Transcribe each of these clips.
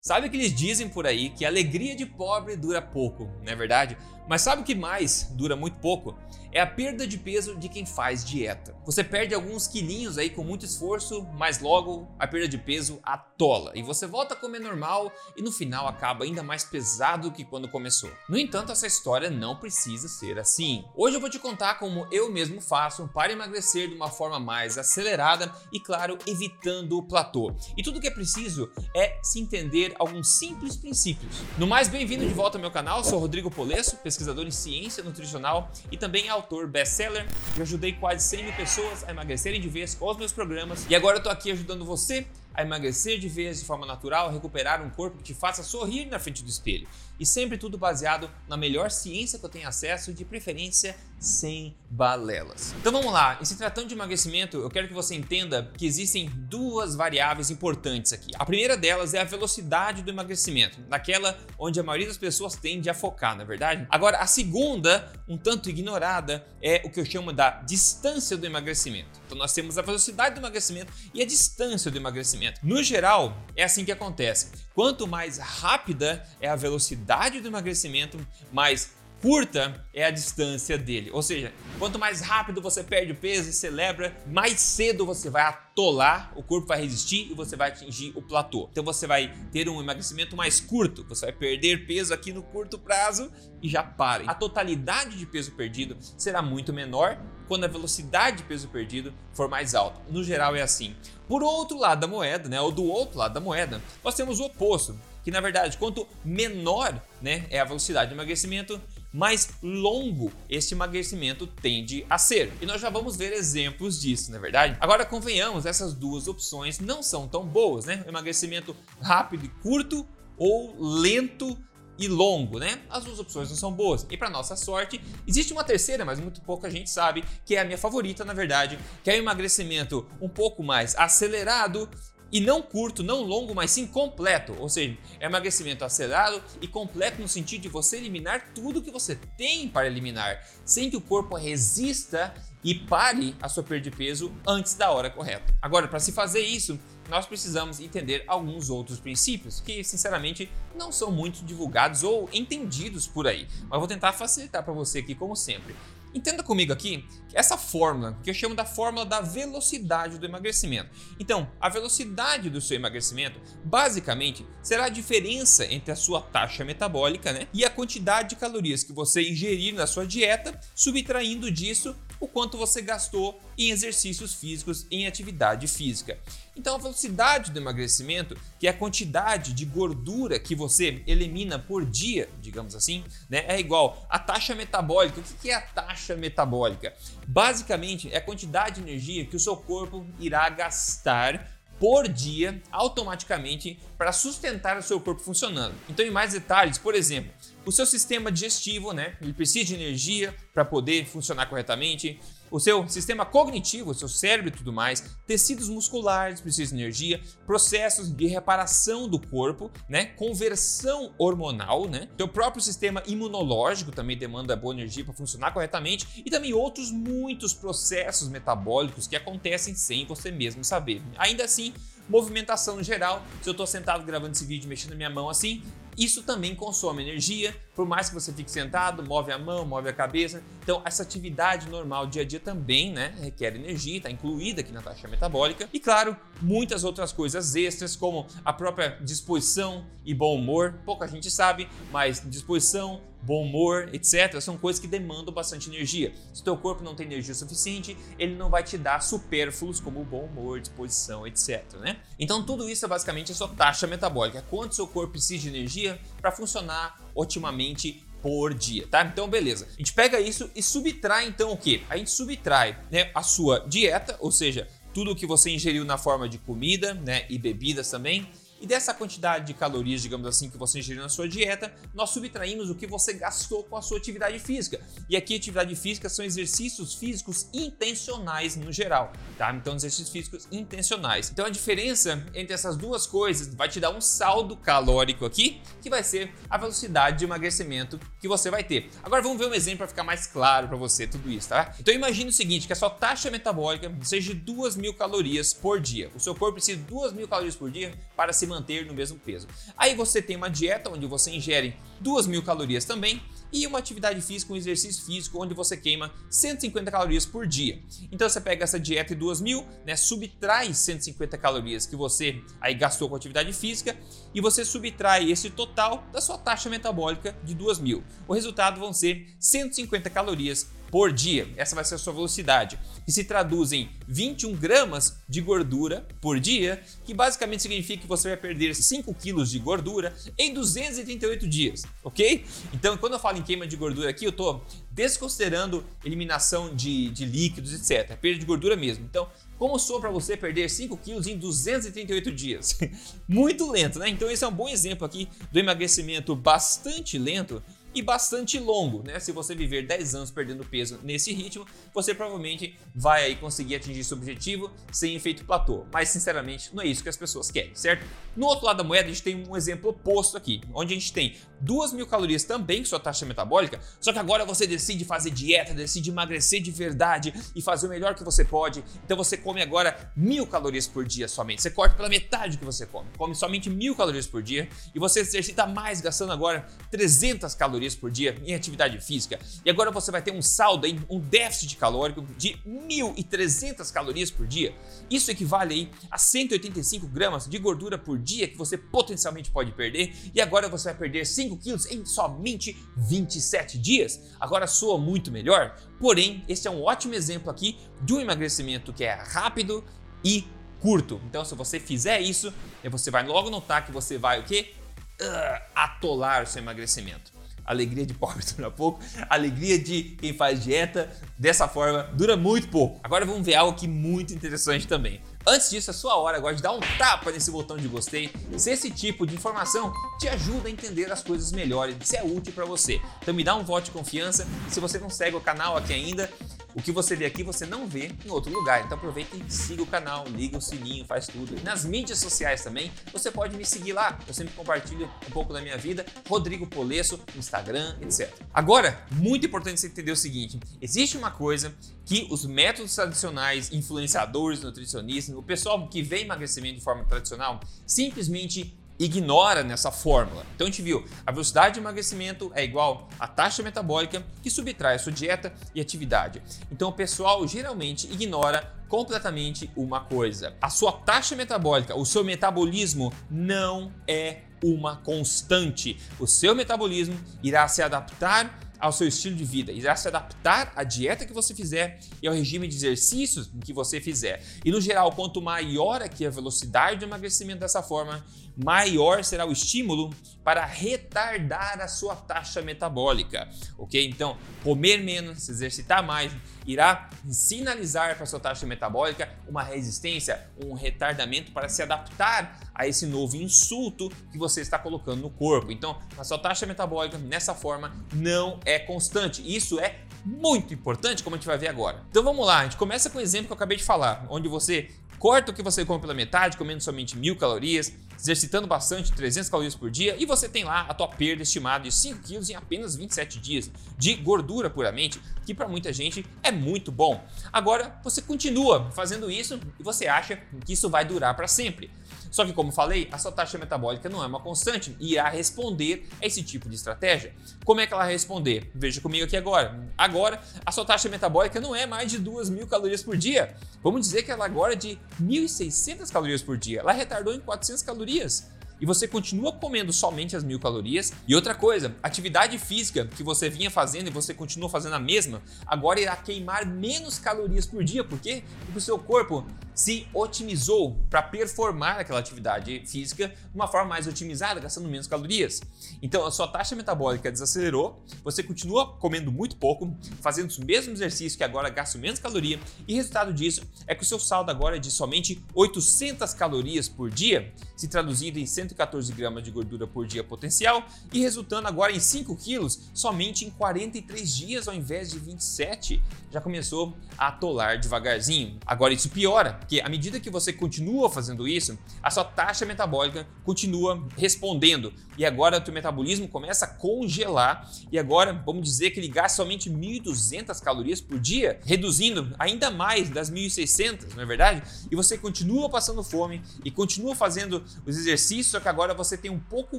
Sabe que eles dizem por aí que a alegria de pobre dura pouco, não é verdade? Mas sabe o que mais dura muito pouco? É a perda de peso de quem faz dieta. Você perde alguns quilinhos aí com muito esforço, mas logo a perda de peso atola e você volta a comer normal e no final acaba ainda mais pesado que quando começou. No entanto, essa história não precisa ser assim. Hoje eu vou te contar como eu mesmo faço para emagrecer de uma forma mais acelerada e, claro, evitando o platô. E tudo que é preciso é se entender alguns simples princípios. No mais, bem-vindo de volta ao meu canal, sou Rodrigo Polesso, pesquisador em ciência nutricional e também autor best-seller. Eu ajudei quase 100 mil pessoas a emagrecerem de vez com os meus programas e agora eu tô aqui ajudando você a emagrecer de vez de forma natural, recuperar um corpo que te faça sorrir na frente do espelho. E sempre tudo baseado na melhor ciência que eu tenho acesso, de preferência sem balelas. Então vamos lá, em se tratando de emagrecimento, eu quero que você entenda que existem duas variáveis importantes aqui. A primeira delas é a velocidade do emagrecimento, naquela onde a maioria das pessoas tende a focar, na é verdade? Agora, a segunda, um tanto ignorada, é o que eu chamo da distância do emagrecimento. Então nós temos a velocidade do emagrecimento e a distância do emagrecimento. No geral, é assim que acontece. Quanto mais rápida é a velocidade do emagrecimento, mais curta é a distância dele. Ou seja, quanto mais rápido você perde o peso e celebra, mais cedo você vai atolar, o corpo vai resistir e você vai atingir o platô. Então você vai ter um emagrecimento mais curto, você vai perder peso aqui no curto prazo e já para. A totalidade de peso perdido será muito menor quando a velocidade de peso perdido for mais alta. No geral é assim. Por outro lado da moeda, né, ou do outro lado da moeda, nós temos o oposto, que na verdade, quanto menor né, é a velocidade de emagrecimento, mais longo este emagrecimento tende a ser. E nós já vamos ver exemplos disso, não é verdade? Agora, convenhamos, essas duas opções não são tão boas, né? O emagrecimento rápido e curto ou lento e longo, né? As duas opções não são boas. E para nossa sorte, existe uma terceira, mas muito pouca gente sabe, que é a minha favorita, na verdade, que é o emagrecimento um pouco mais acelerado e não curto, não longo, mas sim completo. Ou seja, é emagrecimento acelerado e completo no sentido de você eliminar tudo que você tem para eliminar, sem que o corpo resista e pare a sua perda de peso antes da hora correta. Agora, para se fazer isso, nós precisamos entender alguns outros princípios que, sinceramente, não são muito divulgados ou entendidos por aí. Mas vou tentar facilitar para você aqui, como sempre. Entenda comigo aqui essa fórmula, que eu chamo da fórmula da velocidade do emagrecimento. Então, a velocidade do seu emagrecimento, basicamente, será a diferença entre a sua taxa metabólica né, e a quantidade de calorias que você ingerir na sua dieta, subtraindo disso o quanto você gastou em exercícios físicos, em atividade física. Então, a velocidade do emagrecimento, que é a quantidade de gordura que você elimina por dia, digamos assim, né, é igual à taxa metabólica. O que é a taxa metabólica? Basicamente, é a quantidade de energia que o seu corpo irá gastar por dia automaticamente para sustentar o seu corpo funcionando. Então, em mais detalhes, por exemplo, o seu sistema digestivo, né? Ele precisa de energia para poder funcionar corretamente. O seu sistema cognitivo, o seu cérebro e tudo mais, tecidos musculares precisam de energia, processos de reparação do corpo, né? Conversão hormonal, né? Seu próprio sistema imunológico também demanda boa energia para funcionar corretamente e também outros muitos processos metabólicos que acontecem sem você mesmo saber. Ainda assim, movimentação no geral. Se eu estou sentado gravando esse vídeo mexendo minha mão assim, isso também consome energia, por mais que você fique sentado, move a mão, move a cabeça. Então, essa atividade normal dia a dia também né, requer energia, está incluída aqui na taxa metabólica. E, claro, muitas outras coisas extras, como a própria disposição e bom humor. Pouca gente sabe, mas disposição, bom humor, etc., são coisas que demandam bastante energia. Se teu corpo não tem energia suficiente, ele não vai te dar supérfluos como bom humor, disposição, etc. Né? Então tudo isso é basicamente a sua taxa metabólica, quanto seu corpo precisa de energia para funcionar otimamente por dia, tá? Então, beleza. A gente pega isso e subtrai então o que? A gente subtrai né, a sua dieta, ou seja, tudo o que você ingeriu na forma de comida né, e bebidas também, e dessa quantidade de calorias, digamos assim, que você ingeriu na sua dieta, nós subtraímos o que você gastou com a sua atividade física. E aqui, atividade física são exercícios físicos intencionais no geral, tá? Então, exercícios físicos intencionais. Então, a diferença entre essas duas coisas vai te dar um saldo calórico aqui, que vai ser a velocidade de emagrecimento que você vai ter. Agora, vamos ver um exemplo para ficar mais claro para você tudo isso, tá? Então, imagine o seguinte, que a sua taxa metabólica seja de 2 mil calorias por dia. O seu corpo precisa de 2 mil calorias por dia para se manter no mesmo peso. Aí você tem uma dieta onde você ingere 2.000 calorias também e uma atividade física, um exercício físico onde você queima 150 calorias por dia. Então você pega essa dieta de 2.000, né, subtrai 150 calorias que você aí gastou com atividade física e você subtrai esse total da sua taxa metabólica de 2.000. O resultado vão ser 150 calorias por dia. Essa vai ser a sua velocidade, que se traduz em 21 gramas de gordura por dia, que basicamente significa que você vai perder 5 quilos de gordura em 238 dias, ok? Então, quando eu falo em queima de gordura aqui, eu estou desconsiderando eliminação de, de líquidos, etc. Perda de gordura mesmo. Então, como sou para você perder 5 quilos em 238 dias? Muito lento, né? Então esse é um bom exemplo aqui do emagrecimento bastante lento e bastante longo, né? Se você viver 10 anos perdendo peso nesse ritmo, você provavelmente vai aí conseguir atingir seu objetivo sem efeito platô. Mas sinceramente, não é isso que as pessoas querem, certo? No outro lado da moeda, a gente tem um exemplo oposto aqui, onde a gente tem 2 mil calorias também sua taxa metabólica, só que agora você decide fazer dieta, decide emagrecer de verdade e fazer o melhor que você pode. Então você come agora mil calorias por dia somente. Você corta pela metade do que você come. Come somente mil calorias por dia e você exercita mais, gastando agora 300 calorias por dia em atividade física. E agora você vai ter um saldo, em um déficit calórico de 1.300 calorias por dia. Isso equivale aí a 185 gramas de gordura por dia que você potencialmente pode perder. E agora você vai perder 5 quilos em somente 27 dias. Agora soa muito melhor. Porém, esse é um ótimo exemplo aqui de um emagrecimento que é rápido e curto. Então, se você fizer isso, você vai logo notar que você vai o quê? Uh, atolar o seu emagrecimento alegria de pobre dura pouco, alegria de quem faz dieta dessa forma dura muito pouco. Agora vamos ver algo aqui muito interessante também. Antes disso, é sua hora agora de dar um tapa nesse botão de gostei, se esse tipo de informação te ajuda a entender as coisas melhor e se é útil para você. Então me dá um voto de confiança. Se você não segue o canal aqui ainda, o que você vê aqui você não vê em outro lugar. Então aproveita e siga o canal, liga o sininho, faz tudo. Nas mídias sociais também, você pode me seguir lá. Eu sempre compartilho um pouco da minha vida. Rodrigo Polesso, Instagram, etc. Agora, muito importante você entender o seguinte: existe uma coisa que os métodos tradicionais, influenciadores, nutricionistas, o pessoal que vê emagrecimento de forma tradicional, simplesmente ignora nessa fórmula. Então a gente viu, a velocidade de emagrecimento é igual à taxa metabólica que subtrai a sua dieta e atividade. Então o pessoal geralmente ignora completamente uma coisa. A sua taxa metabólica, o seu metabolismo não é uma constante. O seu metabolismo irá se adaptar ao seu estilo de vida, irá se adaptar à dieta que você fizer e ao regime de exercícios que você fizer. E no geral, quanto maior aqui a velocidade de emagrecimento dessa forma, maior será o estímulo para retardar a sua taxa metabólica, ok? Então, comer menos, se exercitar mais, irá sinalizar para a sua taxa metabólica uma resistência, um retardamento para se adaptar a esse novo insulto que você está colocando no corpo. Então, a sua taxa metabólica nessa forma não é constante. Isso é muito importante, como a gente vai ver agora. Então vamos lá, a gente começa com o exemplo que eu acabei de falar, onde você corta o que você come pela metade, comendo somente mil calorias, exercitando bastante, 300 calorias por dia, e você tem lá a tua perda estimada de 5 quilos em apenas 27 dias de gordura puramente, que para muita gente é muito bom. Agora, você continua fazendo isso e você acha que isso vai durar para sempre. Só que, como falei, a sua taxa metabólica não é uma constante e irá responder a esse tipo de estratégia. Como é que ela vai responder? Veja comigo aqui agora. Agora, a sua taxa metabólica não é mais de 2.000 calorias por dia. Vamos dizer que ela agora é de 1.600 calorias por dia. Ela retardou em 400 calorias e você continua comendo somente as mil calorias. E outra coisa, atividade física que você vinha fazendo e você continua fazendo a mesma, agora irá queimar menos calorias por dia. Por quê? Porque o seu corpo se otimizou para performar aquela atividade física de uma forma mais otimizada, gastando menos calorias. Então a sua taxa metabólica desacelerou, você continua comendo muito pouco, fazendo os mesmos exercícios que agora gastam menos caloria, e resultado disso é que o seu saldo agora é de somente 800 calorias por dia, se traduzido em 114 gramas de gordura por dia potencial, e resultando agora em 5 quilos somente em 43 dias ao invés de 27. Já começou a atolar devagarzinho. Agora isso piora Porque à medida que você continua fazendo isso, a sua taxa metabólica continua respondendo. E agora o teu metabolismo começa a congelar. E agora, vamos dizer que ele gasta somente 1.200 calorias por dia, reduzindo ainda mais das 1.600, não é verdade? E você continua passando fome e continua fazendo os exercícios, só que agora você tem um pouco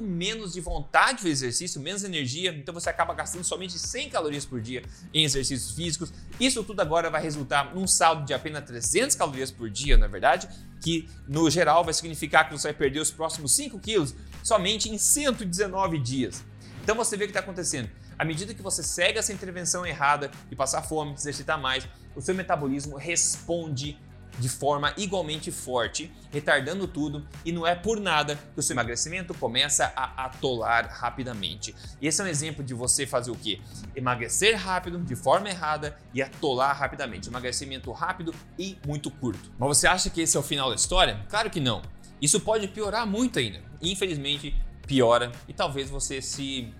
menos de vontade do exercício, menos energia, então você acaba gastando somente 100 calorias por dia em exercícios físicos. Isso tudo agora vai resultar num saldo de apenas 300 calorias por dia, na é verdade, que no geral vai significar que você vai perder os próximos 5 quilos somente em 119 dias. Então você vê o que está acontecendo. À medida que você segue essa intervenção errada de passar fome, de exercitar mais, o seu metabolismo responde de forma igualmente forte, retardando tudo, e não é por nada que o seu emagrecimento começa a atolar rapidamente. E esse é um exemplo de você fazer o quê? Emagrecer rápido, de forma errada e atolar rapidamente. Emagrecimento rápido e muito curto. Mas você acha que esse é o final da história? Claro que não. Isso pode piorar muito ainda. Infelizmente, piora e talvez você se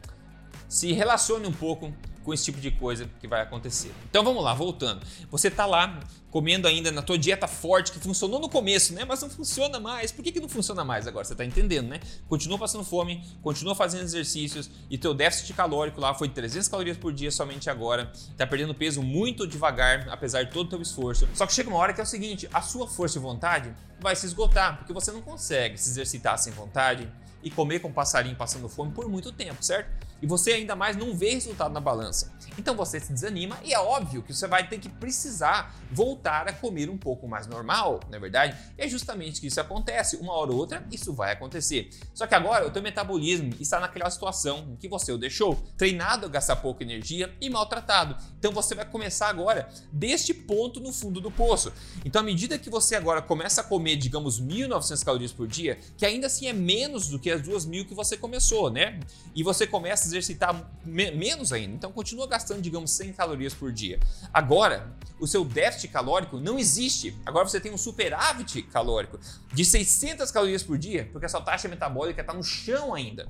se relacione um pouco com esse tipo de coisa que vai acontecer. Então vamos lá, voltando. Você está lá comendo ainda na tua dieta forte que funcionou no começo, né? Mas não funciona mais. Por que, que não funciona mais agora? Você está entendendo, né? Continua passando fome, continua fazendo exercícios e teu déficit calórico lá foi 300 calorias por dia somente agora. Está perdendo peso muito devagar, apesar de todo o teu esforço. Só que chega uma hora que é o seguinte, a sua força e vontade vai se esgotar, porque você não consegue se exercitar sem vontade e comer com um passarinho passando fome por muito tempo, certo? E você ainda mais não vê resultado na balança. Então você se desanima e é óbvio que você vai ter que precisar voltar a comer um pouco mais normal, não é verdade? E é justamente que isso acontece, uma hora ou outra isso vai acontecer. Só que agora o teu metabolismo está naquela situação que você o deixou, treinado a gastar pouca energia e maltratado. Então você vai começar agora deste ponto no fundo do poço. Então à medida que você agora começa a comer, digamos, 1.900 calorias por dia, que ainda assim é menos do que as 2.000 que você começou, né? E você começa exercitar me menos ainda. Então continua gastando, digamos, 100 calorias por dia. Agora, o seu déficit calórico não existe. Agora você tem um superávit calórico de 600 calorias por dia, porque a sua taxa metabólica está no chão ainda.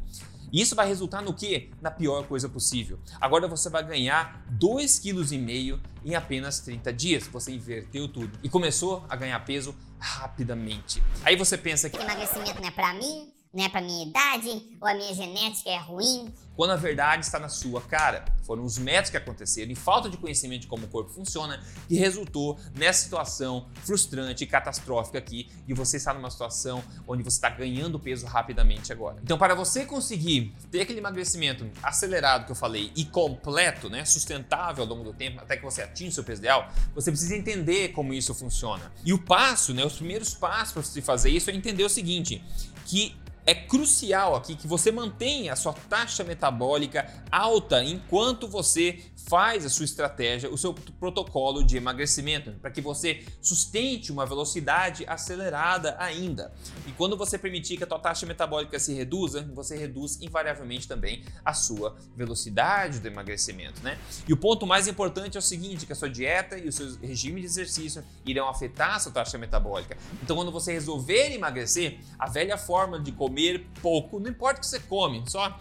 E isso vai resultar no quê? Na pior coisa possível. Agora você vai ganhar 2,5 kg em apenas 30 dias. Você inverteu tudo e começou a ganhar peso rapidamente. Aí você pensa que emagrecimento não é para mim, não é para minha idade, ou a minha genética é ruim. Quando a verdade está na sua cara. Foram os métodos que aconteceram e falta de conhecimento de como o corpo funciona que resultou nessa situação frustrante e catastrófica aqui e você está numa situação onde você está ganhando peso rapidamente agora. Então, para você conseguir ter aquele emagrecimento acelerado que eu falei e completo, né, sustentável ao longo do tempo, até que você atinja o seu peso ideal, você precisa entender como isso funciona. E o passo, né, os primeiros passos para você fazer isso é entender o seguinte, que é crucial aqui que você mantenha a sua taxa metabólica alta enquanto você faz a sua estratégia, o seu protocolo de emagrecimento, para que você sustente uma velocidade acelerada ainda. E quando você permitir que a tua taxa metabólica se reduza, você reduz invariavelmente também a sua velocidade do emagrecimento, né? E o ponto mais importante é o seguinte, que a sua dieta e o seu regime de exercício irão afetar a sua taxa metabólica. Então, quando você resolver emagrecer, a velha forma de comer pouco, não importa o que você come, só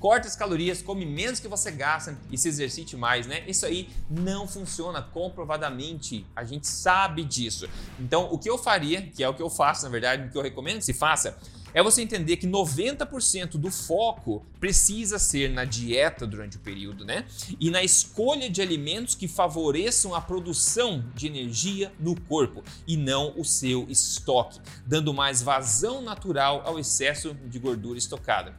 corta as calorias, come menos que você gasta e se exercite mais, né? Isso aí não funciona comprovadamente. A gente sabe disso. Então, o que eu faria, que é o que eu faço, na verdade, o que eu recomendo que se faça, é você entender que 90% do foco precisa ser na dieta durante o período, né? E na escolha de alimentos que favoreçam a produção de energia no corpo e não o seu estoque, dando mais vazão natural ao excesso de gordura estocada.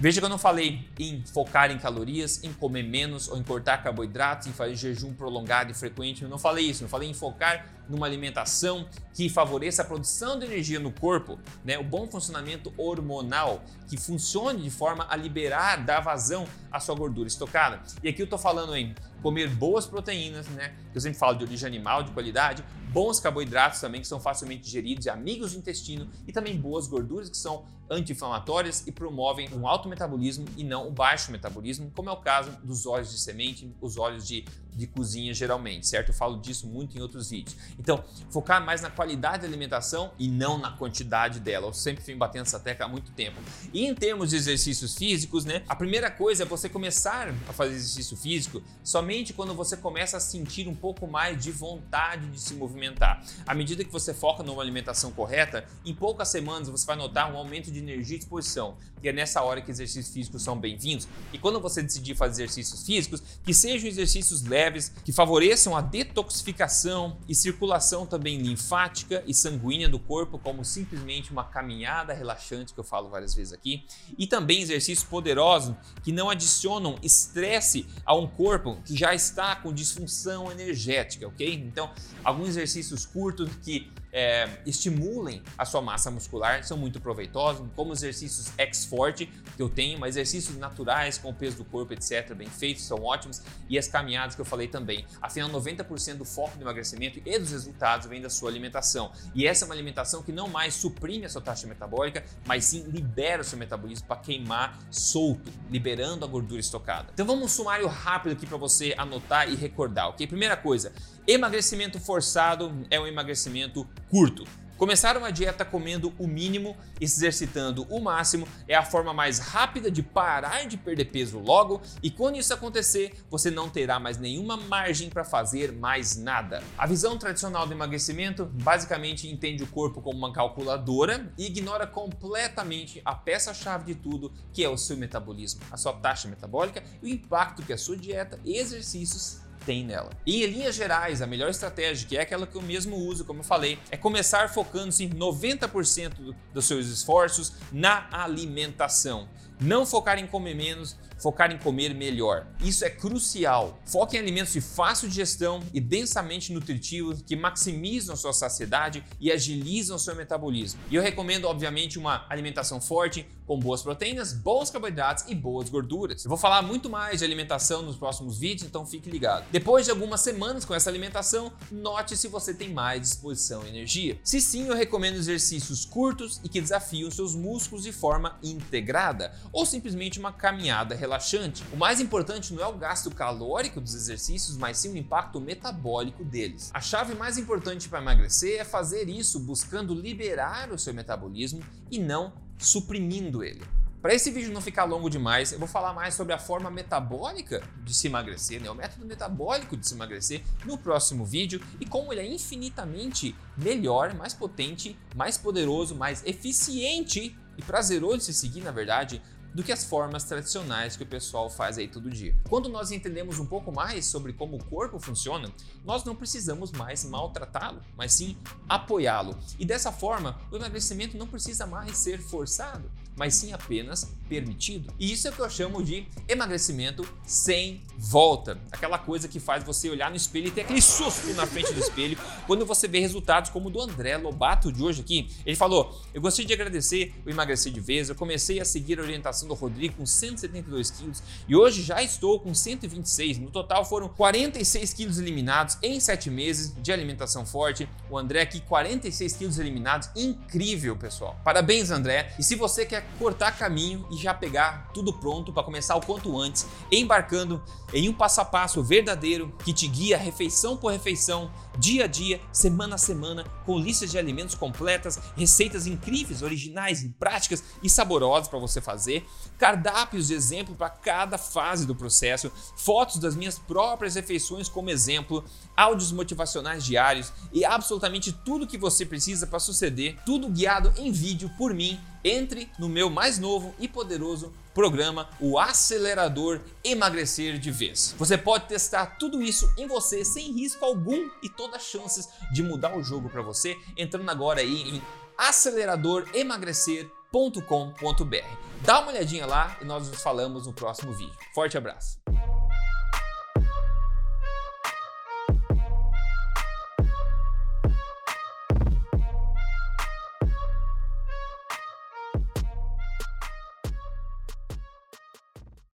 Veja que eu não falei em focar em calorias, em comer menos ou em cortar carboidratos, em fazer jejum prolongado e frequente. Eu não falei isso. Eu falei em focar numa alimentação que favoreça a produção de energia no corpo, né? o bom funcionamento hormonal, que funcione de forma a liberar, dar vazão à sua gordura estocada. E aqui eu estou falando em comer boas proteínas, né? Eu sempre falo de origem animal, de qualidade, bons carboidratos também que são facilmente digeridos e amigos do intestino e também boas gorduras que são anti-inflamatórias e promovem um alto metabolismo e não o baixo metabolismo, como é o caso dos óleos de semente, os óleos de, de cozinha geralmente, certo? Eu falo disso muito em outros vídeos. Então, focar mais na qualidade da alimentação e não na quantidade dela. Eu sempre venho batendo essa tecla há muito tempo. E em termos de exercícios físicos, né? A primeira coisa é você começar a fazer exercício físico somente quando você começa a sentir um pouco mais de vontade de se movimentar. À medida que você foca numa alimentação correta, em poucas semanas você vai notar um aumento de energia e disposição. E é nessa hora que exercícios físicos são bem-vindos. E quando você decidir fazer exercícios físicos, que sejam exercícios leves, que favoreçam a detoxificação e circulação também linfática e sanguínea do corpo, como simplesmente uma caminhada relaxante, que eu falo várias vezes aqui. E também exercícios poderosos que não adicionam estresse a um corpo que já está com disfunção energética, ok? Então, alguns exercícios curtos que é, estimulem a sua massa muscular são muito proveitosos, como exercícios ex-forte que eu tenho, mas exercícios naturais com o peso do corpo, etc., bem feitos, são ótimos, e as caminhadas que eu falei também. Afinal, 90% do foco do emagrecimento e dos resultados vem da sua alimentação. E essa é uma alimentação que não mais suprime a sua taxa metabólica, mas sim libera o seu metabolismo para queimar solto, liberando a gordura estocada. Então vamos um sumário rápido aqui para você anotar e recordar, ok? Primeira coisa, emagrecimento forçado é um emagrecimento curto. Começar uma dieta comendo o mínimo e se exercitando o máximo é a forma mais rápida de parar de perder peso logo, e quando isso acontecer, você não terá mais nenhuma margem para fazer mais nada. A visão tradicional do emagrecimento basicamente entende o corpo como uma calculadora e ignora completamente a peça-chave de tudo, que é o seu metabolismo, a sua taxa metabólica e o impacto que a sua dieta e exercícios tem nela. E em linhas gerais, a melhor estratégia, que é aquela que eu mesmo uso, como eu falei, é começar focando-se em 90% dos seus esforços na alimentação. Não focar em comer menos, focar em comer melhor. Isso é crucial. Foque em alimentos de fácil digestão e densamente nutritivos que maximizam sua saciedade e agilizam seu metabolismo. E eu recomendo, obviamente, uma alimentação forte, com boas proteínas, bons carboidratos e boas gorduras. Eu vou falar muito mais de alimentação nos próximos vídeos, então fique ligado. Depois de algumas semanas com essa alimentação, note se você tem mais disposição e energia. Se sim, eu recomendo exercícios curtos e que desafiam seus músculos de forma integrada, ou simplesmente uma caminhada relaxante. O mais importante não é o gasto calórico dos exercícios, mas sim o impacto metabólico deles. A chave mais importante para emagrecer é fazer isso buscando liberar o seu metabolismo e não suprimindo ele. Para esse vídeo não ficar longo demais, eu vou falar mais sobre a forma metabólica de se emagrecer, né? o método metabólico de se emagrecer no próximo vídeo e como ele é infinitamente melhor, mais potente, mais poderoso, mais eficiente e prazeroso de se seguir, na verdade, do que as formas tradicionais que o pessoal faz aí todo dia. Quando nós entendemos um pouco mais sobre como o corpo funciona, nós não precisamos mais maltratá-lo, mas sim apoiá-lo. E dessa forma, o emagrecimento não precisa mais ser forçado, mas sim apenas permitido. E isso é o que eu chamo de emagrecimento sem volta. Aquela coisa que faz você olhar no espelho e ter aquele susto na frente do espelho quando você vê resultados como o do André Lobato de hoje aqui. Ele falou: Eu gostaria de agradecer o emagrecer de vez, eu comecei a seguir a orientação do Rodrigo com 172 quilos e hoje já estou com 126. No total foram 46 quilos eliminados em 7 meses de alimentação forte. O André aqui, 46 quilos eliminados. Incrível, pessoal. Parabéns, André. E se você quer cortar caminho e já pegar tudo pronto para começar o quanto antes, embarcando em um passo a passo verdadeiro que te guia refeição por refeição, dia a dia, semana a semana, com listas de alimentos completas, receitas incríveis, originais, práticas e saborosas para você fazer, cardápios de exemplo para cada fase do processo, fotos das minhas próprias refeições como exemplo, áudios motivacionais diários e absolutamente tudo que você precisa para suceder, tudo guiado em vídeo por mim entre no meu mais novo e poderoso programa, o Acelerador Emagrecer de Vez. Você pode testar tudo isso em você sem risco algum e todas as chances de mudar o jogo para você, entrando agora aí em aceleradoremagrecer.com.br. Dá uma olhadinha lá e nós nos falamos no próximo vídeo. Forte abraço!